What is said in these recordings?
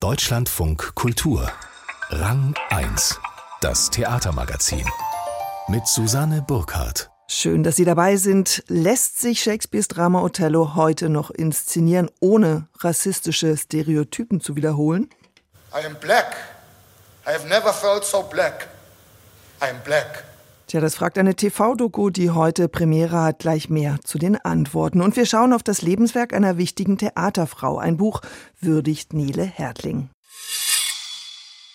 Deutschlandfunk Kultur. Rang 1. Das Theatermagazin. Mit Susanne Burkhardt. Schön, dass Sie dabei sind. Lässt sich Shakespeares Drama Othello heute noch inszenieren, ohne rassistische Stereotypen zu wiederholen? I am black. I have never felt so black. I am black. Tja, das fragt eine TV-Doku, die heute Premiere hat, gleich mehr zu den Antworten. Und wir schauen auf das Lebenswerk einer wichtigen Theaterfrau. Ein Buch würdigt Nele Hertling.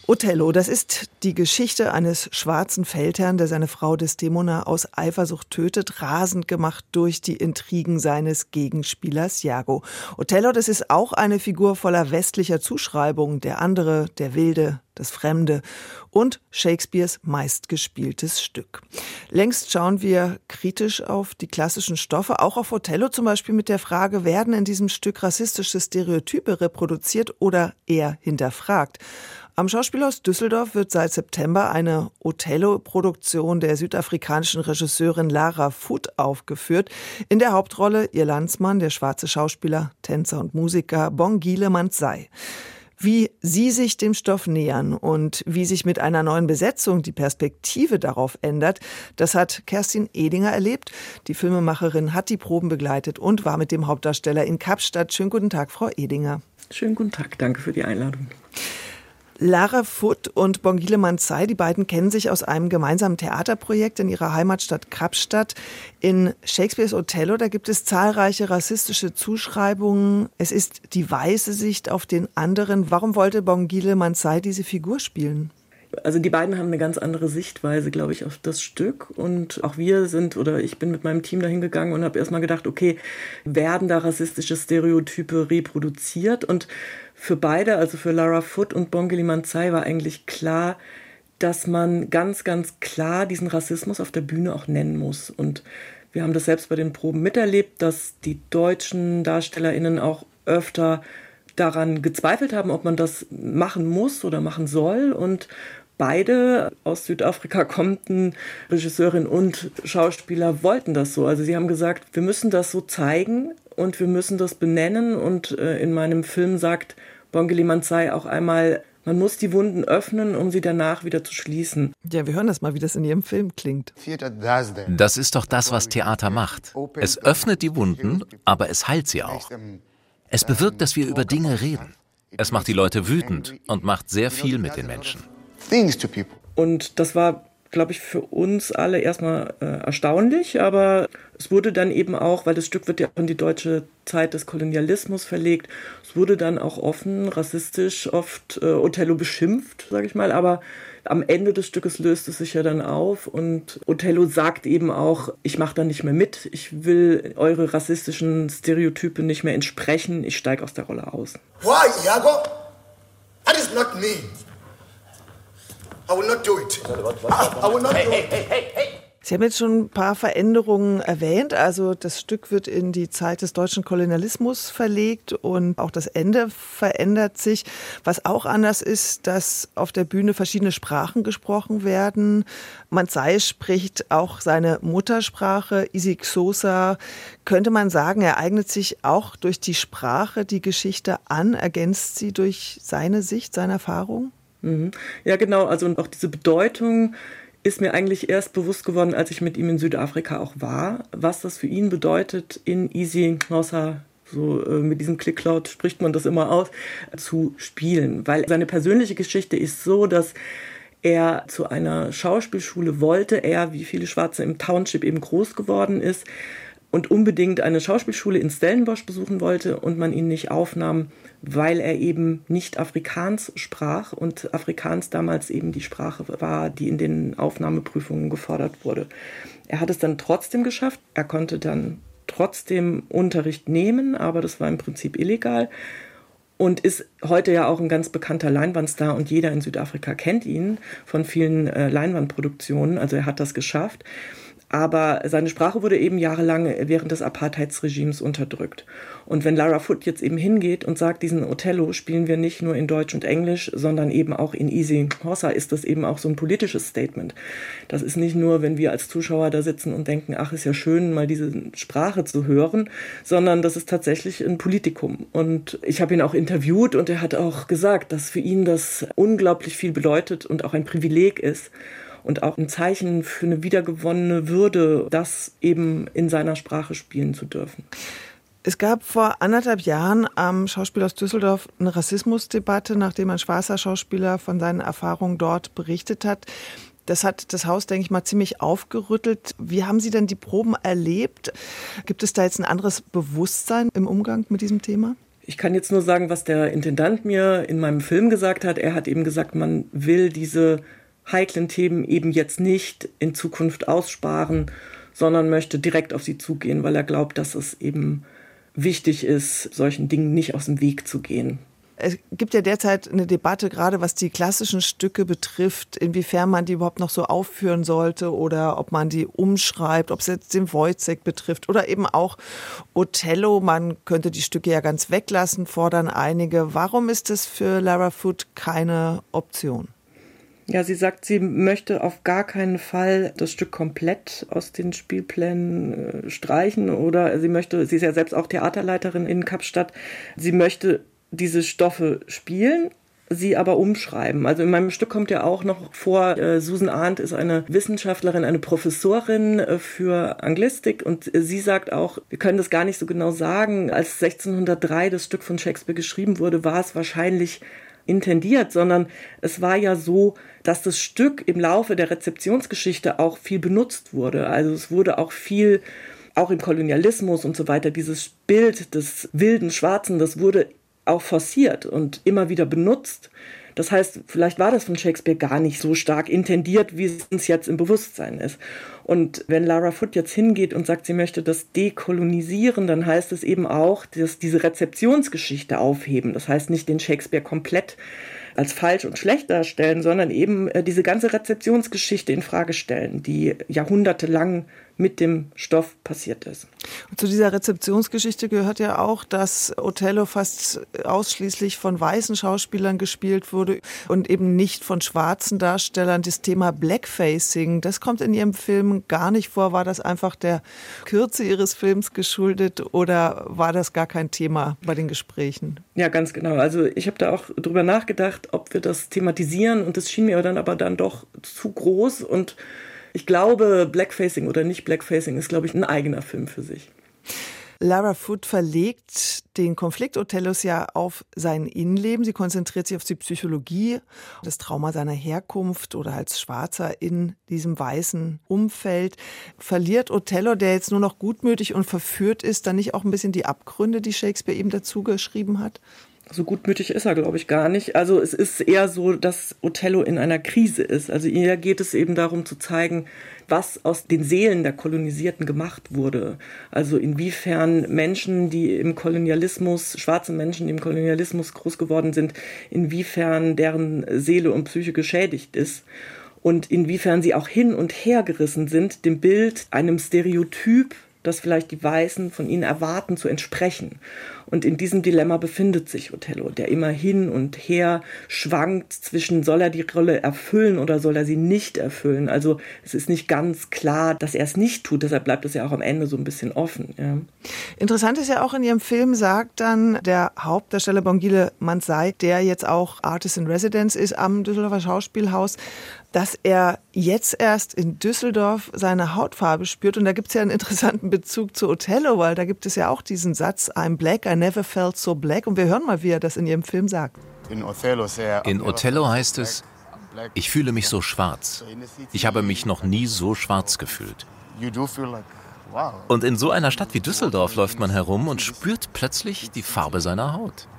Othello, das ist die Geschichte eines schwarzen Feldherrn, der seine Frau Desdemona aus Eifersucht tötet, rasend gemacht durch die Intrigen seines Gegenspielers Iago. Othello, das ist auch eine Figur voller westlicher Zuschreibungen, der andere, der Wilde, das Fremde und Shakespeares meistgespieltes Stück. Längst schauen wir kritisch auf die klassischen Stoffe, auch auf Othello zum Beispiel mit der Frage, werden in diesem Stück rassistische Stereotype reproduziert oder eher hinterfragt? Am Schauspielhaus Düsseldorf wird seit September eine Othello-Produktion der südafrikanischen Regisseurin Lara Foot aufgeführt. In der Hauptrolle ihr Landsmann, der schwarze Schauspieler, Tänzer und Musiker Bongile Manzai. Wie Sie sich dem Stoff nähern und wie sich mit einer neuen Besetzung die Perspektive darauf ändert, das hat Kerstin Edinger erlebt. Die Filmemacherin hat die Proben begleitet und war mit dem Hauptdarsteller in Kapstadt. Schönen guten Tag, Frau Edinger. Schönen guten Tag, danke für die Einladung. Lara Foot und Bongile Manzai, die beiden kennen sich aus einem gemeinsamen Theaterprojekt in ihrer Heimatstadt Kapstadt. In Shakespeares Othello, da gibt es zahlreiche rassistische Zuschreibungen. Es ist die weiße Sicht auf den anderen. Warum wollte Bongile Manzai diese Figur spielen? Also die beiden haben eine ganz andere Sichtweise, glaube ich, auf das Stück. Und auch wir sind, oder ich bin mit meinem Team dahin gegangen und habe erstmal gedacht, okay, werden da rassistische Stereotype reproduziert? Und für beide, also für Lara Foot und Bongeli Manzai, war eigentlich klar, dass man ganz, ganz klar diesen Rassismus auf der Bühne auch nennen muss. Und wir haben das selbst bei den Proben miterlebt, dass die deutschen DarstellerInnen auch öfter daran gezweifelt haben, ob man das machen muss oder machen soll. Und beide aus Südafrika kommenden Regisseurin und Schauspieler wollten das so. Also sie haben gesagt, wir müssen das so zeigen und wir müssen das benennen. Und äh, in meinem Film sagt Bongeli Manzai auch einmal, man muss die Wunden öffnen, um sie danach wieder zu schließen. Ja, wir hören das mal, wie das in Ihrem Film klingt. Das ist doch das, was Theater macht. Es öffnet die Wunden, aber es heilt sie auch. Es bewirkt, dass wir über Dinge reden. Es macht die Leute wütend und macht sehr viel mit den Menschen. Und das war, glaube ich, für uns alle erstmal äh, erstaunlich, aber es wurde dann eben auch, weil das Stück wird ja auch in die deutsche Zeit des Kolonialismus verlegt, es wurde dann auch offen, rassistisch oft äh, Othello beschimpft, sage ich mal, aber am Ende des Stückes löst es sich ja dann auf und Othello sagt eben auch, ich mache da nicht mehr mit, ich will eure rassistischen Stereotype nicht mehr entsprechen, ich steige aus der Rolle aus. Why, Iago? That is not me. I will not do it. I will not do it. Sie haben jetzt schon ein paar Veränderungen erwähnt. Also das Stück wird in die Zeit des deutschen Kolonialismus verlegt und auch das Ende verändert sich. Was auch anders ist, dass auf der Bühne verschiedene Sprachen gesprochen werden. Manzai spricht auch seine Muttersprache, Isik Sosa. Könnte man sagen, er eignet sich auch durch die Sprache die Geschichte an, ergänzt sie durch seine Sicht, seine Erfahrung? Mhm. Ja, genau. Also und auch diese Bedeutung ist mir eigentlich erst bewusst geworden, als ich mit ihm in Südafrika auch war, was das für ihn bedeutet, in Easy Nossa so äh, mit diesem Clicklaut spricht man das immer aus, zu spielen. Weil seine persönliche Geschichte ist so, dass er zu einer Schauspielschule wollte, er wie viele Schwarze im Township eben groß geworden ist und unbedingt eine Schauspielschule in Stellenbosch besuchen wollte und man ihn nicht aufnahm, weil er eben nicht Afrikaans sprach und Afrikaans damals eben die Sprache war, die in den Aufnahmeprüfungen gefordert wurde. Er hat es dann trotzdem geschafft. Er konnte dann trotzdem Unterricht nehmen, aber das war im Prinzip illegal und ist heute ja auch ein ganz bekannter Leinwandstar und jeder in Südafrika kennt ihn von vielen äh, Leinwandproduktionen. Also er hat das geschafft. Aber seine Sprache wurde eben jahrelang während des Apartheidsregimes unterdrückt. Und wenn Lara Foote jetzt eben hingeht und sagt, diesen Othello spielen wir nicht nur in Deutsch und Englisch, sondern eben auch in Easy Hossa, ist das eben auch so ein politisches Statement. Das ist nicht nur, wenn wir als Zuschauer da sitzen und denken, ach, ist ja schön, mal diese Sprache zu hören, sondern das ist tatsächlich ein Politikum. Und ich habe ihn auch interviewt und er hat auch gesagt, dass für ihn das unglaublich viel bedeutet und auch ein Privileg ist und auch ein Zeichen für eine wiedergewonnene Würde, das eben in seiner Sprache spielen zu dürfen. Es gab vor anderthalb Jahren am Schauspiel aus Düsseldorf eine Rassismusdebatte, nachdem ein schwarzer Schauspieler von seinen Erfahrungen dort berichtet hat. Das hat das Haus, denke ich mal, ziemlich aufgerüttelt. Wie haben Sie denn die Proben erlebt? Gibt es da jetzt ein anderes Bewusstsein im Umgang mit diesem Thema? Ich kann jetzt nur sagen, was der Intendant mir in meinem Film gesagt hat. Er hat eben gesagt, man will diese heiklen Themen eben jetzt nicht in Zukunft aussparen, sondern möchte direkt auf sie zugehen, weil er glaubt, dass es eben wichtig ist, solchen Dingen nicht aus dem Weg zu gehen. Es gibt ja derzeit eine Debatte, gerade was die klassischen Stücke betrifft, inwiefern man die überhaupt noch so aufführen sollte oder ob man die umschreibt, ob es jetzt den Wojciech betrifft oder eben auch Othello. Man könnte die Stücke ja ganz weglassen, fordern einige. Warum ist es für Lara Foot keine Option? Ja, sie sagt, sie möchte auf gar keinen Fall das Stück komplett aus den Spielplänen äh, streichen oder sie möchte, sie ist ja selbst auch Theaterleiterin in Kapstadt, sie möchte diese Stoffe spielen, sie aber umschreiben. Also in meinem Stück kommt ja auch noch vor, äh, Susan Arndt ist eine Wissenschaftlerin, eine Professorin äh, für Anglistik und sie sagt auch, wir können das gar nicht so genau sagen, als 1603 das Stück von Shakespeare geschrieben wurde, war es wahrscheinlich intendiert, sondern es war ja so, dass das Stück im Laufe der Rezeptionsgeschichte auch viel benutzt wurde. Also es wurde auch viel, auch im Kolonialismus und so weiter, dieses Bild des wilden Schwarzen, das wurde auch forciert und immer wieder benutzt. Das heißt, vielleicht war das von Shakespeare gar nicht so stark intendiert, wie es uns jetzt im Bewusstsein ist. Und wenn Lara Foot jetzt hingeht und sagt, sie möchte das dekolonisieren, dann heißt es eben auch, dass diese Rezeptionsgeschichte aufheben. Das heißt nicht den Shakespeare komplett als falsch und schlecht darstellen, sondern eben äh, diese ganze Rezeptionsgeschichte in Frage stellen, die jahrhundertelang mit dem Stoff passiert ist. Und zu dieser Rezeptionsgeschichte gehört ja auch, dass Othello fast ausschließlich von weißen Schauspielern gespielt wurde und eben nicht von schwarzen Darstellern. Das Thema Blackfacing, das kommt in Ihrem Film gar nicht vor. War das einfach der Kürze Ihres Films geschuldet oder war das gar kein Thema bei den Gesprächen? Ja, ganz genau. Also ich habe da auch drüber nachgedacht, ob wir das thematisieren und das schien mir dann aber dann doch zu groß und ich glaube, Blackfacing oder nicht Blackfacing ist, glaube ich, ein eigener Film für sich. Lara Foot verlegt den Konflikt Othellos ja auf sein Innenleben. Sie konzentriert sich auf die Psychologie, das Trauma seiner Herkunft oder als Schwarzer in diesem weißen Umfeld. Verliert Othello, der jetzt nur noch gutmütig und verführt ist, dann nicht auch ein bisschen die Abgründe, die Shakespeare ihm dazu geschrieben hat? So gutmütig ist er, glaube ich, gar nicht. Also es ist eher so, dass Othello in einer Krise ist. Also ihr geht es eben darum zu zeigen, was aus den Seelen der Kolonisierten gemacht wurde. Also inwiefern Menschen, die im Kolonialismus, schwarze Menschen, die im Kolonialismus groß geworden sind, inwiefern deren Seele und Psyche geschädigt ist und inwiefern sie auch hin und her gerissen sind, dem Bild, einem Stereotyp, das vielleicht die Weißen von ihnen erwarten, zu entsprechen. Und in diesem Dilemma befindet sich Othello, der immer hin und her schwankt zwischen, soll er die Rolle erfüllen oder soll er sie nicht erfüllen. Also es ist nicht ganz klar, dass er es nicht tut. Deshalb bleibt es ja auch am Ende so ein bisschen offen. Ja. Interessant ist ja auch in Ihrem Film, sagt dann der Hauptdarsteller Bongile Mansai, der jetzt auch Artist in Residence ist am Düsseldorfer Schauspielhaus, dass er jetzt erst in Düsseldorf seine Hautfarbe spürt. Und da gibt es ja einen interessanten Bezug zu Othello, weil da gibt es ja auch diesen Satz, I'm black, I never felt so black. Und wir hören mal, wie er das in Ihrem Film sagt. In Othello heißt es, ich fühle mich so schwarz. Ich habe mich noch nie so schwarz gefühlt. Und in so einer Stadt wie Düsseldorf läuft man herum und spürt plötzlich die Farbe seiner Haut.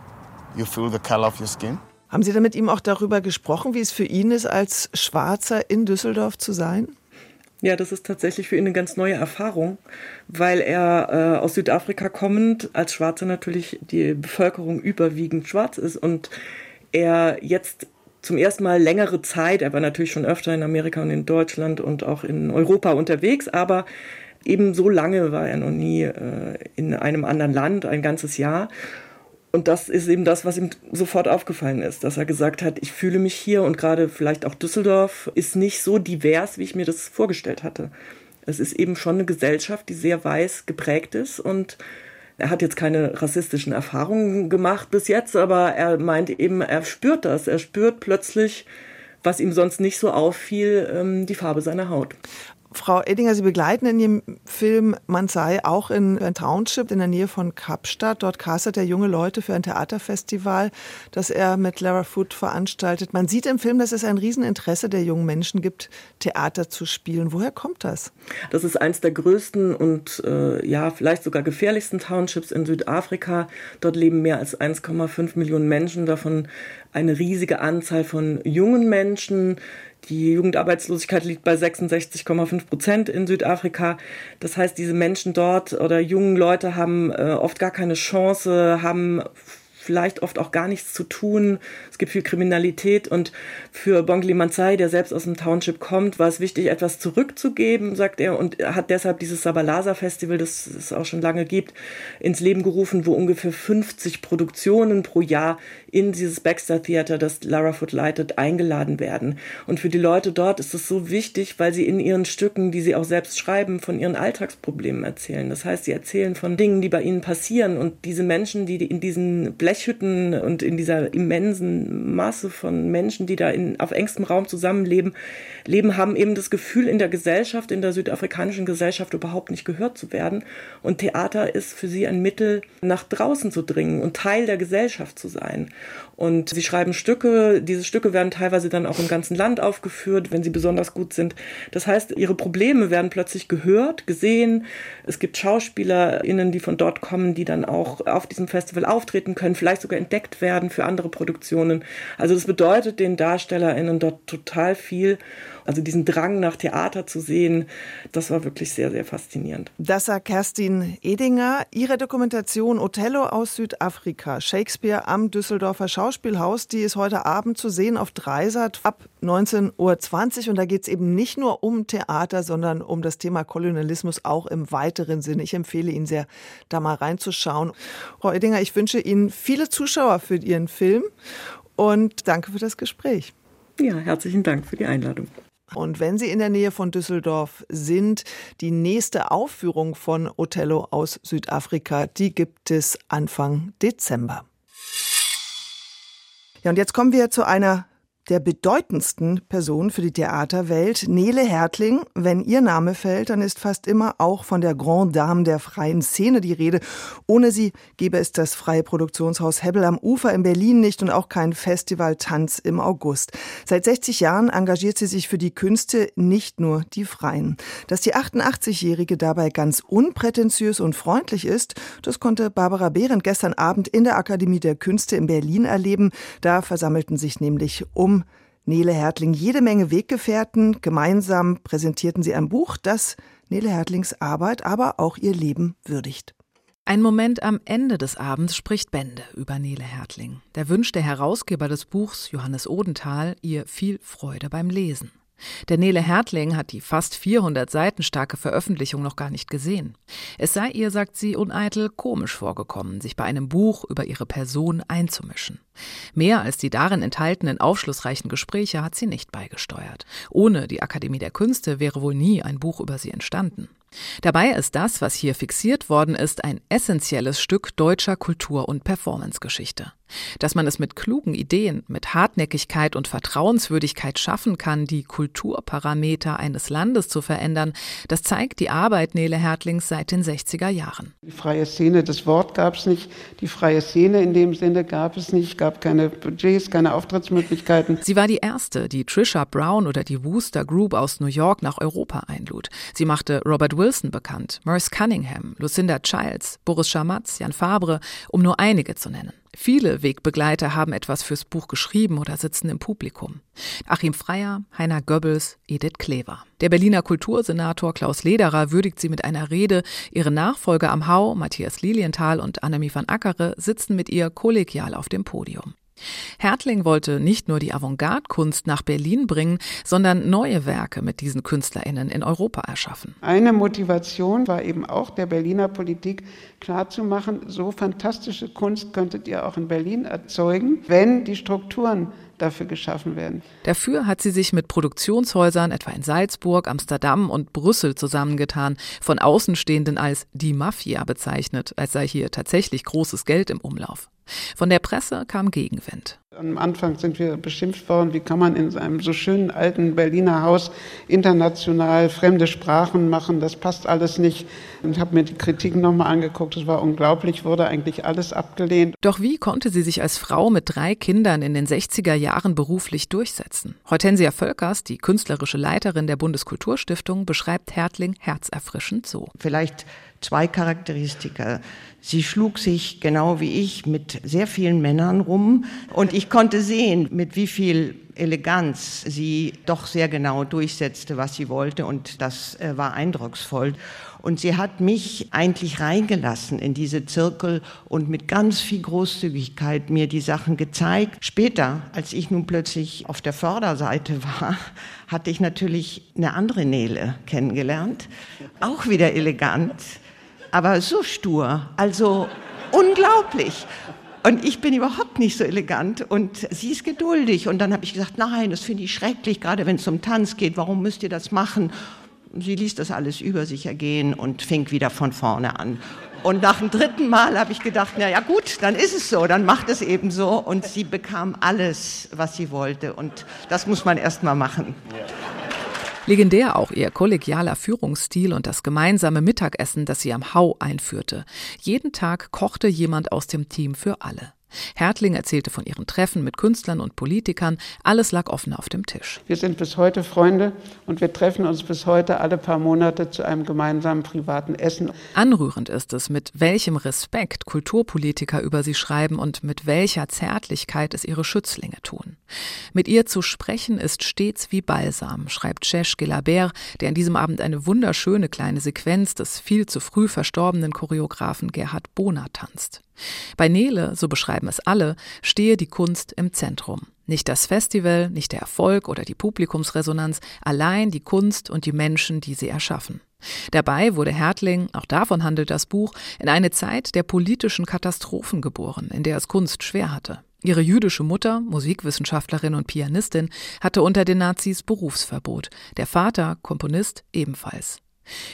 Haben Sie da mit ihm auch darüber gesprochen, wie es für ihn ist, als Schwarzer in Düsseldorf zu sein? Ja, das ist tatsächlich für ihn eine ganz neue Erfahrung, weil er äh, aus Südafrika kommend, als Schwarzer natürlich die Bevölkerung überwiegend schwarz ist und er jetzt zum ersten Mal längere Zeit, er war natürlich schon öfter in Amerika und in Deutschland und auch in Europa unterwegs, aber eben so lange war er noch nie äh, in einem anderen Land, ein ganzes Jahr. Und das ist eben das, was ihm sofort aufgefallen ist, dass er gesagt hat, ich fühle mich hier und gerade vielleicht auch Düsseldorf ist nicht so divers, wie ich mir das vorgestellt hatte. Es ist eben schon eine Gesellschaft, die sehr weiß geprägt ist und er hat jetzt keine rassistischen Erfahrungen gemacht bis jetzt, aber er meint eben, er spürt das. Er spürt plötzlich, was ihm sonst nicht so auffiel, ähm, die Farbe seiner Haut. Frau Edinger, Sie begleiten in Ihrem Film Man sei auch in ein Township in der Nähe von Kapstadt. Dort castet er junge Leute für ein Theaterfestival, das er mit Lara Foot veranstaltet. Man sieht im Film, dass es ein Rieseninteresse der jungen Menschen gibt, Theater zu spielen. Woher kommt das? Das ist eines der größten und äh, ja, vielleicht sogar gefährlichsten Townships in Südafrika. Dort leben mehr als 1,5 Millionen Menschen, davon eine riesige Anzahl von jungen Menschen, die Jugendarbeitslosigkeit liegt bei 66,5 Prozent in Südafrika. Das heißt, diese Menschen dort oder jungen Leute haben äh, oft gar keine Chance, haben vielleicht oft auch gar nichts zu tun. Es gibt viel Kriminalität und für Bongli Mansai, der selbst aus dem Township kommt, war es wichtig, etwas zurückzugeben, sagt er, und hat deshalb dieses Sabalasa Festival, das es auch schon lange gibt, ins Leben gerufen, wo ungefähr 50 Produktionen pro Jahr in dieses Baxter Theater, das Lara Foot leitet, eingeladen werden. Und für die Leute dort ist es so wichtig, weil sie in ihren Stücken, die sie auch selbst schreiben, von ihren Alltagsproblemen erzählen. Das heißt, sie erzählen von Dingen, die bei ihnen passieren und diese Menschen, die in diesen Blech Blechhütten und in dieser immensen Masse von Menschen, die da in, auf engstem Raum zusammenleben, leben, haben eben das Gefühl, in der Gesellschaft, in der südafrikanischen Gesellschaft überhaupt nicht gehört zu werden. Und Theater ist für sie ein Mittel, nach draußen zu dringen und Teil der Gesellschaft zu sein. Und sie schreiben Stücke, diese Stücke werden teilweise dann auch im ganzen Land aufgeführt, wenn sie besonders gut sind. Das heißt, ihre Probleme werden plötzlich gehört, gesehen. Es gibt SchauspielerInnen, die von dort kommen, die dann auch auf diesem Festival auftreten können, vielleicht sogar entdeckt werden für andere Produktionen. Also das bedeutet den DarstellerInnen dort total viel. Also diesen Drang nach Theater zu sehen, das war wirklich sehr, sehr faszinierend. Das sagt Kerstin Edinger. Ihre Dokumentation Othello aus Südafrika, Shakespeare am Düsseldorfer Schauspielhaus, die ist heute Abend zu sehen auf Dreisat ab 19.20 Uhr. Und da geht es eben nicht nur um Theater, sondern um das Thema Kolonialismus auch im weiteren Sinne. Ich empfehle Ihnen sehr, da mal reinzuschauen. Frau Edinger, ich wünsche Ihnen viele Zuschauer für Ihren Film und danke für das Gespräch. Ja, herzlichen Dank für die Einladung. Und wenn Sie in der Nähe von Düsseldorf sind, die nächste Aufführung von Othello aus Südafrika, die gibt es Anfang Dezember. Ja, und jetzt kommen wir zu einer der bedeutendsten Personen für die Theaterwelt, Nele Hertling. Wenn ihr Name fällt, dann ist fast immer auch von der Grande Dame der freien Szene die Rede. Ohne sie gäbe es das freie Produktionshaus Hebbel am Ufer in Berlin nicht und auch kein Festival Tanz im August. Seit 60 Jahren engagiert sie sich für die Künste, nicht nur die Freien. Dass die 88-Jährige dabei ganz unprätentiös und freundlich ist, das konnte Barbara Behrendt gestern Abend in der Akademie der Künste in Berlin erleben. Da versammelten sich nämlich um Nele Hertling jede Menge Weggefährten. Gemeinsam präsentierten sie ein Buch, das Nele Hertlings Arbeit, aber auch ihr Leben würdigt. Ein Moment am Ende des Abends spricht Bände über Nele Hertling. Der Wunsch der Herausgeber des Buchs, Johannes Odenthal, ihr viel Freude beim Lesen. Der Nele Hertling hat die fast 400 Seiten starke Veröffentlichung noch gar nicht gesehen. Es sei ihr, sagt sie uneitel, komisch vorgekommen, sich bei einem Buch über ihre Person einzumischen. Mehr als die darin enthaltenen aufschlussreichen Gespräche hat sie nicht beigesteuert. Ohne die Akademie der Künste wäre wohl nie ein Buch über sie entstanden. Dabei ist das, was hier fixiert worden ist, ein essentielles Stück deutscher Kultur- und Performancegeschichte. Dass man es mit klugen Ideen, mit Hartnäckigkeit und Vertrauenswürdigkeit schaffen kann, die Kulturparameter eines Landes zu verändern, das zeigt die Arbeit Nele Hertlings seit den 60er Jahren. Die freie Szene, das Wort gab es nicht. Die freie Szene in dem Sinne gab es nicht, gab keine Budgets, keine Auftrittsmöglichkeiten. Sie war die erste, die Trisha Brown oder die Wooster Group aus New York nach Europa einlud. Sie machte Robert Wilson bekannt, Merce Cunningham, Lucinda Childs, Boris Schamatz, Jan Fabre, um nur einige zu nennen. Viele Wegbegleiter haben etwas fürs Buch geschrieben oder sitzen im Publikum. Achim Freier, Heiner Goebbels, Edith Klever. Der Berliner Kultursenator Klaus Lederer würdigt sie mit einer Rede. Ihre Nachfolger am Hau, Matthias Lilienthal und Annemie van Ackere, sitzen mit ihr kollegial auf dem Podium. Hertling wollte nicht nur die Avantgarde-Kunst nach Berlin bringen, sondern neue Werke mit diesen KünstlerInnen in Europa erschaffen. Eine Motivation war eben auch der Berliner Politik klarzumachen, so fantastische Kunst könntet ihr auch in Berlin erzeugen, wenn die Strukturen dafür geschaffen werden. Dafür hat sie sich mit Produktionshäusern etwa in Salzburg, Amsterdam und Brüssel zusammengetan, von Außenstehenden als die Mafia bezeichnet, als sei hier tatsächlich großes Geld im Umlauf. Von der Presse kam Gegenwind. Am Anfang sind wir beschimpft worden, wie kann man in einem so schönen alten Berliner Haus international fremde Sprachen machen, das passt alles nicht. Ich habe mir die Kritiken nochmal angeguckt, es war unglaublich, wurde eigentlich alles abgelehnt. Doch wie konnte sie sich als Frau mit drei Kindern in den 60er Jahren beruflich durchsetzen? Hortensia Völkers, die künstlerische Leiterin der Bundeskulturstiftung, beschreibt Hertling herzerfrischend so. Vielleicht zwei Charakteristika. Sie schlug sich genau wie ich mit sehr vielen Männern rum und ich konnte sehen, mit wie viel Eleganz sie doch sehr genau durchsetzte, was sie wollte und das äh, war eindrucksvoll. Und sie hat mich eigentlich reingelassen in diese Zirkel und mit ganz viel Großzügigkeit mir die Sachen gezeigt. Später, als ich nun plötzlich auf der Förderseite war, hatte ich natürlich eine andere Nele kennengelernt, auch wieder elegant aber so stur, also unglaublich. Und ich bin überhaupt nicht so elegant und sie ist geduldig. Und dann habe ich gesagt, nein, das finde ich schrecklich, gerade wenn es um Tanz geht, warum müsst ihr das machen? Sie ließ das alles über sich ergehen und fing wieder von vorne an. Und nach dem dritten Mal habe ich gedacht, na ja gut, dann ist es so, dann macht es eben so. Und sie bekam alles, was sie wollte. Und das muss man erst mal machen. Ja. Legendär auch ihr kollegialer Führungsstil und das gemeinsame Mittagessen, das sie am Hau einführte. Jeden Tag kochte jemand aus dem Team für alle. Hertling erzählte von ihren Treffen mit Künstlern und Politikern. Alles lag offen auf dem Tisch. Wir sind bis heute Freunde und wir treffen uns bis heute alle paar Monate zu einem gemeinsamen privaten Essen. Anrührend ist es, mit welchem Respekt Kulturpolitiker über sie schreiben und mit welcher Zärtlichkeit es ihre Schützlinge tun. Mit ihr zu sprechen ist stets wie Balsam, schreibt Cesh Gelabert, der an diesem Abend eine wunderschöne kleine Sequenz des viel zu früh verstorbenen Choreografen Gerhard Bohner tanzt. Bei Nele, so beschreiben es alle, stehe die Kunst im Zentrum. Nicht das Festival, nicht der Erfolg oder die Publikumsresonanz, allein die Kunst und die Menschen, die sie erschaffen. Dabei wurde Hertling, auch davon handelt das Buch, in eine Zeit der politischen Katastrophen geboren, in der es Kunst schwer hatte. Ihre jüdische Mutter, Musikwissenschaftlerin und Pianistin, hatte unter den Nazis Berufsverbot, der Vater, Komponist, ebenfalls.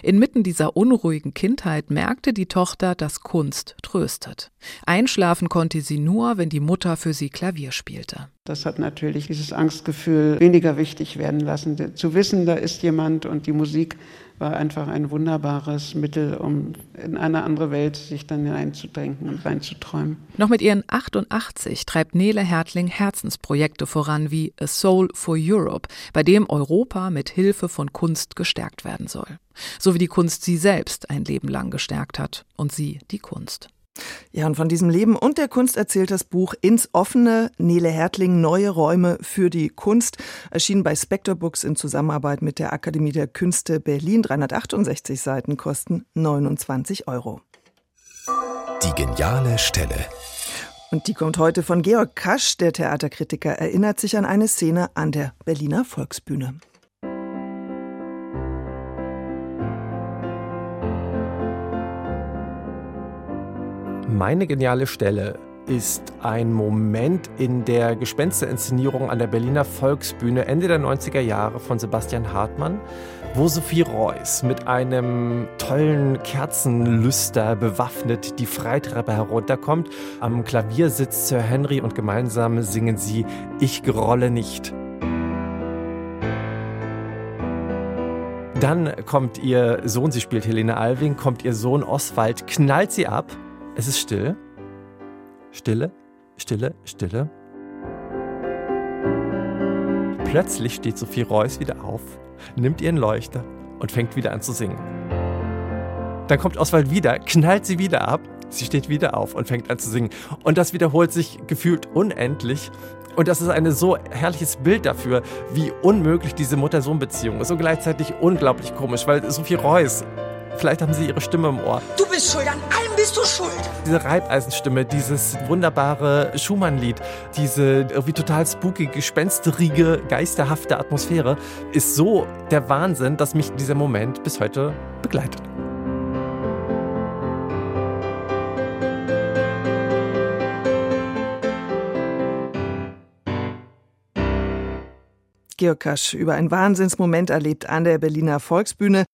Inmitten dieser unruhigen Kindheit merkte die Tochter, dass Kunst tröstet. Einschlafen konnte sie nur, wenn die Mutter für sie Klavier spielte. Das hat natürlich dieses Angstgefühl weniger wichtig werden lassen. Zu wissen, da ist jemand und die Musik war einfach ein wunderbares Mittel, um in eine andere Welt sich dann hineinzudenken und reinzuträumen. Noch mit ihren 88 treibt Nele Hertling Herzensprojekte voran wie A Soul for Europe, bei dem Europa mit Hilfe von Kunst gestärkt werden soll. So wie die Kunst sie selbst ein Leben lang gestärkt hat und sie die Kunst. Ja, und von diesem Leben und der Kunst erzählt das Buch Ins Offene, Nele Hertling, Neue Räume für die Kunst, erschienen bei Spectre Books in Zusammenarbeit mit der Akademie der Künste Berlin. 368 Seiten kosten 29 Euro. Die geniale Stelle. Und die kommt heute von Georg Kasch, der Theaterkritiker, erinnert sich an eine Szene an der Berliner Volksbühne. Meine geniale Stelle ist ein Moment in der Gespensterinszenierung an der Berliner Volksbühne Ende der 90er Jahre von Sebastian Hartmann, wo Sophie Reuss mit einem tollen Kerzenlüster bewaffnet die Freitreppe herunterkommt. Am Klavier sitzt Sir Henry und gemeinsam singen sie Ich gerolle nicht. Dann kommt ihr Sohn, sie spielt Helene Alving, kommt ihr Sohn Oswald, knallt sie ab es ist still. Stille, Stille, Stille. Plötzlich steht Sophie Reuss wieder auf, nimmt ihren Leuchter und fängt wieder an zu singen. Dann kommt Oswald wieder, knallt sie wieder ab, sie steht wieder auf und fängt an zu singen. Und das wiederholt sich gefühlt unendlich. Und das ist ein so herrliches Bild dafür, wie unmöglich diese Mutter-Sohn-Beziehung ist und gleichzeitig unglaublich komisch, weil Sophie Reuss Vielleicht haben Sie Ihre Stimme im Ohr. Du bist schuld, an allem bist du schuld. Diese Reibeisenstimme, dieses wunderbare Schumann-Lied, diese irgendwie total spooky, gespensterige, geisterhafte Atmosphäre ist so der Wahnsinn, dass mich dieser Moment bis heute begleitet. Georg Kasch über einen Wahnsinnsmoment erlebt an der Berliner Volksbühne.